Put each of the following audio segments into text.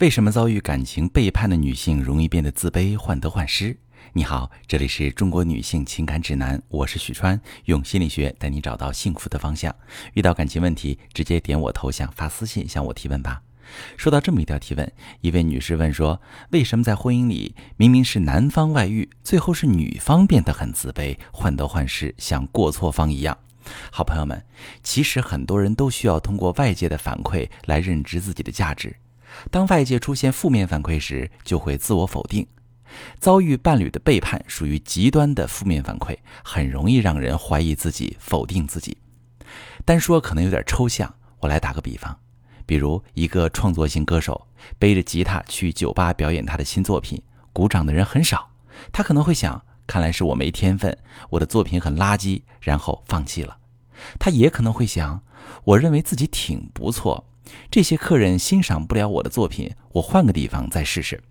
为什么遭遇感情背叛的女性容易变得自卑、患得患失？你好，这里是中国女性情感指南，我是许川，用心理学带你找到幸福的方向。遇到感情问题，直接点我头像发私信向我提问吧。说到这么一条提问，一位女士问说：为什么在婚姻里明明是男方外遇，最后是女方变得很自卑、患得患失，像过错方一样？好朋友们，其实很多人都需要通过外界的反馈来认知自己的价值。当外界出现负面反馈时，就会自我否定。遭遇伴侣的背叛属于极端的负面反馈，很容易让人怀疑自己、否定自己。单说可能有点抽象，我来打个比方：比如一个创作型歌手背着吉他去酒吧表演他的新作品，鼓掌的人很少，他可能会想：看来是我没天分，我的作品很垃圾，然后放弃了。他也可能会想：我认为自己挺不错。这些客人欣赏不了我的作品，我换个地方再试试。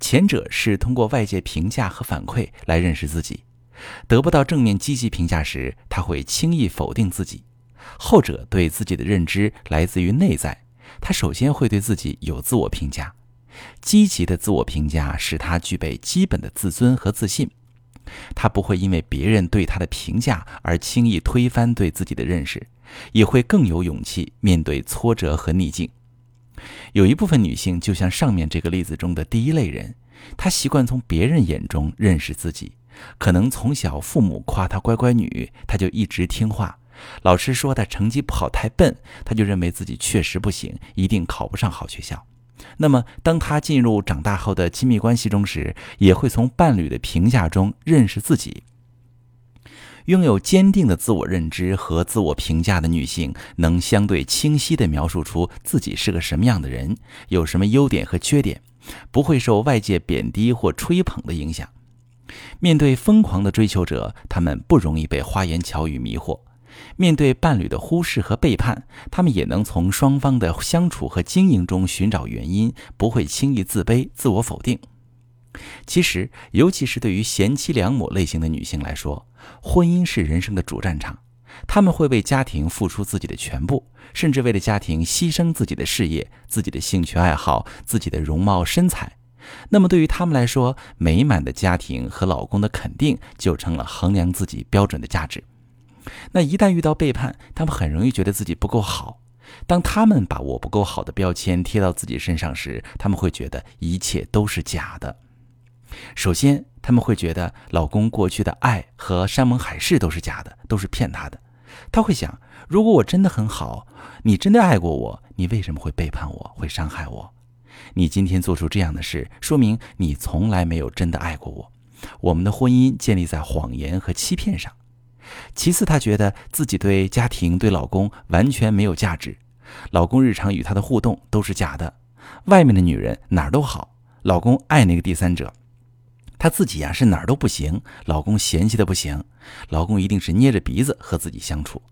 前者是通过外界评价和反馈来认识自己，得不到正面积极评价时，他会轻易否定自己；后者对自己的认知来自于内在，他首先会对自己有自我评价。积极的自我评价使他具备基本的自尊和自信，他不会因为别人对他的评价而轻易推翻对自己的认识。也会更有勇气面对挫折和逆境。有一部分女性就像上面这个例子中的第一类人，她习惯从别人眼中认识自己。可能从小父母夸她乖乖女，她就一直听话；老师说她成绩不好太笨，她就认为自己确实不行，一定考不上好学校。那么，当她进入长大后的亲密关系中时，也会从伴侣的评价中认识自己。拥有坚定的自我认知和自我评价的女性，能相对清晰地描述出自己是个什么样的人，有什么优点和缺点，不会受外界贬低或吹捧的影响。面对疯狂的追求者，他们不容易被花言巧语迷惑；面对伴侣的忽视和背叛，他们也能从双方的相处和经营中寻找原因，不会轻易自卑、自我否定。其实，尤其是对于贤妻良母类型的女性来说，婚姻是人生的主战场，她们会为家庭付出自己的全部，甚至为了家庭牺牲自己的事业、自己的兴趣爱好、自己的容貌身材。那么，对于她们来说，美满的家庭和老公的肯定就成了衡量自己标准的价值。那一旦遇到背叛，他们很容易觉得自己不够好。当他们把我不够好的标签贴到自己身上时，他们会觉得一切都是假的。首先，他们会觉得老公过去的爱和山盟海誓都是假的，都是骗他的。他会想：如果我真的很好，你真的爱过我，你为什么会背叛我，会伤害我？你今天做出这样的事，说明你从来没有真的爱过我。我们的婚姻建立在谎言和欺骗上。其次，她觉得自己对家庭、对老公完全没有价值。老公日常与她的互动都是假的，外面的女人哪儿都好，老公爱那个第三者。她自己呀是哪儿都不行，老公嫌弃的不行，老公一定是捏着鼻子和自己相处。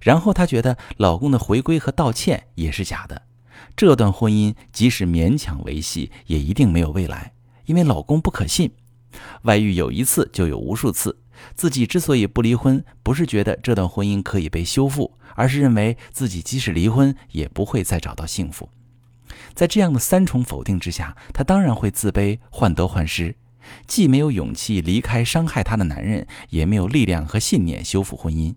然后她觉得老公的回归和道歉也是假的，这段婚姻即使勉强维系，也一定没有未来，因为老公不可信，外遇有一次就有无数次。自己之所以不离婚，不是觉得这段婚姻可以被修复，而是认为自己即使离婚也不会再找到幸福。在这样的三重否定之下，她当然会自卑、患得患失。既没有勇气离开伤害她的男人，也没有力量和信念修复婚姻。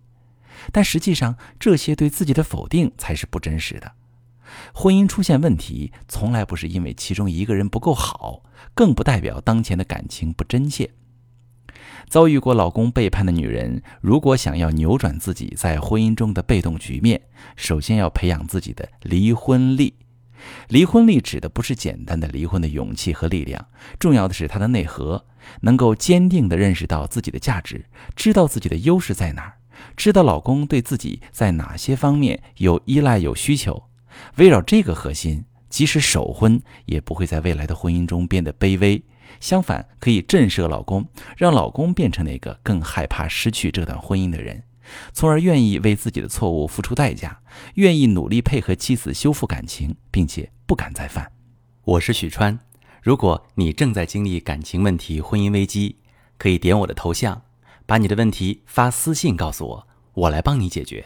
但实际上，这些对自己的否定才是不真实的。婚姻出现问题，从来不是因为其中一个人不够好，更不代表当前的感情不真切。遭遇过老公背叛的女人，如果想要扭转自己在婚姻中的被动局面，首先要培养自己的离婚力。离婚力指的不是简单的离婚的勇气和力量，重要的是它的内核，能够坚定地认识到自己的价值，知道自己的优势在哪儿，知道老公对自己在哪些方面有依赖有需求，围绕这个核心，即使守婚也不会在未来的婚姻中变得卑微，相反可以震慑老公，让老公变成那个更害怕失去这段婚姻的人。从而愿意为自己的错误付出代价，愿意努力配合妻子修复感情，并且不敢再犯。我是许川，如果你正在经历感情问题、婚姻危机，可以点我的头像，把你的问题发私信告诉我，我来帮你解决。